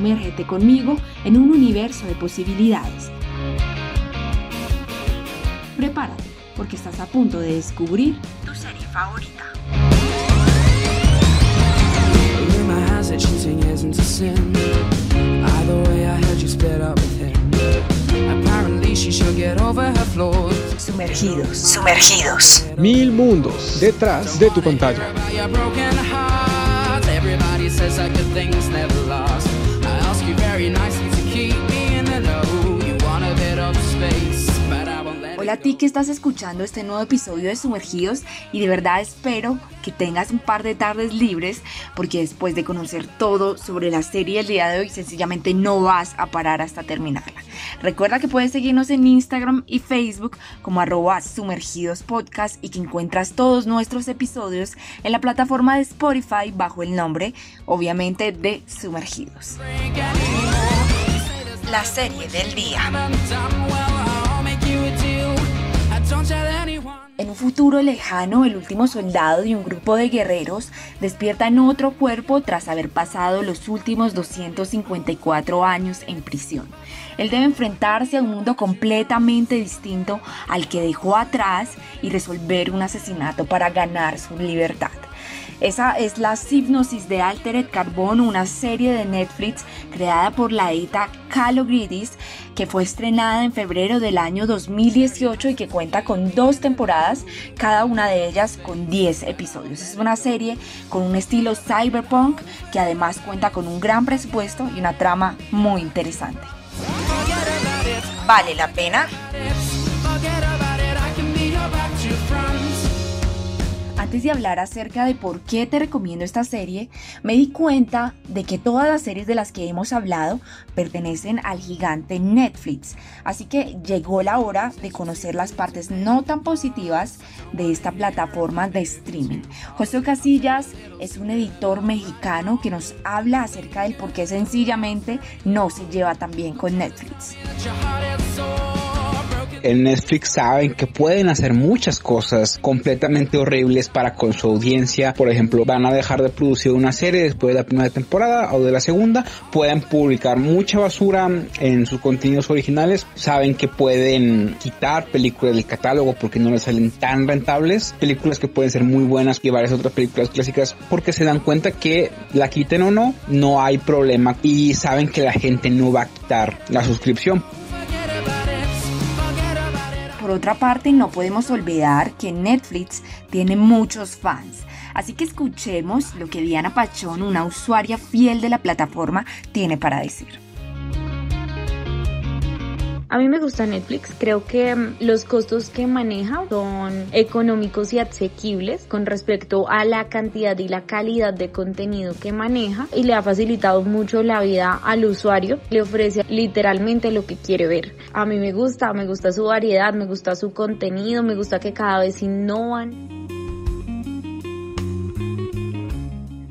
sumérgete conmigo en un universo de posibilidades. Prepárate, porque estás a punto de descubrir tu serie favorita. Sumergidos, sumergidos. Mil mundos detrás de tu pantalla. A ti que estás escuchando este nuevo episodio de Sumergidos y de verdad espero que tengas un par de tardes libres porque después de conocer todo sobre la serie el día de hoy sencillamente no vas a parar hasta terminarla. Recuerda que puedes seguirnos en Instagram y Facebook como arroba sumergidos podcast y que encuentras todos nuestros episodios en la plataforma de Spotify bajo el nombre obviamente de Sumergidos. La serie del día. En un futuro lejano, el último soldado de un grupo de guerreros despierta en otro cuerpo tras haber pasado los últimos 254 años en prisión. Él debe enfrentarse a un mundo completamente distinto al que dejó atrás y resolver un asesinato para ganar su libertad. Esa es la hipnosis de Altered Carbon, una serie de Netflix creada por la edita Calo Gridis, que fue estrenada en febrero del año 2018 y que cuenta con dos temporadas, cada una de ellas con 10 episodios. Es una serie con un estilo cyberpunk que además cuenta con un gran presupuesto y una trama muy interesante. ¿Vale la pena? Antes de hablar acerca de por qué te recomiendo esta serie, me di cuenta de que todas las series de las que hemos hablado pertenecen al gigante Netflix, así que llegó la hora de conocer las partes no tan positivas de esta plataforma de streaming. José Casillas es un editor mexicano que nos habla acerca del por qué sencillamente no se lleva tan bien con Netflix en Netflix saben que pueden hacer muchas cosas completamente horribles para con su audiencia. Por ejemplo, van a dejar de producir una serie después de la primera temporada o de la segunda. Pueden publicar mucha basura en sus contenidos originales. Saben que pueden quitar películas del catálogo porque no les salen tan rentables. Películas que pueden ser muy buenas y varias otras películas clásicas porque se dan cuenta que la quiten o no, no hay problema y saben que la gente no va a quitar la suscripción por otra parte, no podemos olvidar que Netflix tiene muchos fans. Así que escuchemos lo que Diana Pachón, una usuaria fiel de la plataforma, tiene para decir. A mí me gusta Netflix, creo que mm, los costos que maneja son económicos y asequibles con respecto a la cantidad y la calidad de contenido que maneja y le ha facilitado mucho la vida al usuario, le ofrece literalmente lo que quiere ver. A mí me gusta, me gusta su variedad, me gusta su contenido, me gusta que cada vez innovan.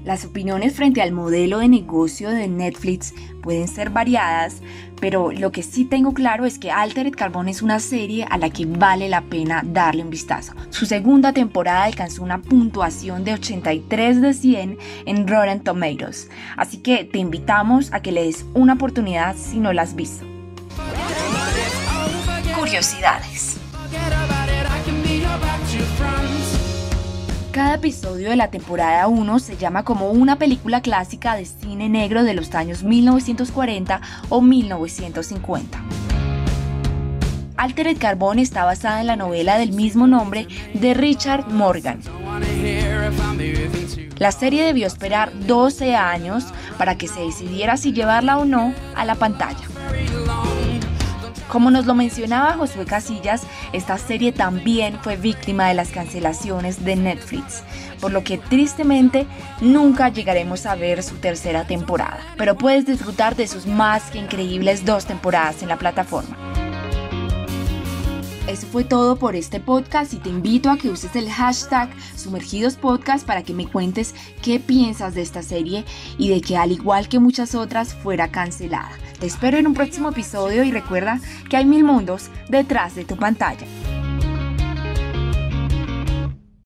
Las opiniones frente al modelo de negocio de Netflix pueden ser variadas, pero lo que sí tengo claro es que Altered Carbon es una serie a la que vale la pena darle un vistazo. Su segunda temporada alcanzó una puntuación de 83 de 100 en Rotten Tomatoes, así que te invitamos a que le des una oportunidad si no la has visto. Curiosidades. Cada episodio de la temporada 1 se llama como una película clásica de cine negro de los años 1940 o 1950. Altered Carbon está basada en la novela del mismo nombre de Richard Morgan. La serie debió esperar 12 años para que se decidiera si llevarla o no a la pantalla. Como nos lo mencionaba Josué Casillas, esta serie también fue víctima de las cancelaciones de Netflix, por lo que tristemente nunca llegaremos a ver su tercera temporada, pero puedes disfrutar de sus más que increíbles dos temporadas en la plataforma. Eso fue todo por este podcast y te invito a que uses el hashtag Sumergidos Podcast para que me cuentes qué piensas de esta serie y de que al igual que muchas otras fuera cancelada. Te espero en un próximo episodio y recuerda que hay mil mundos detrás de tu pantalla.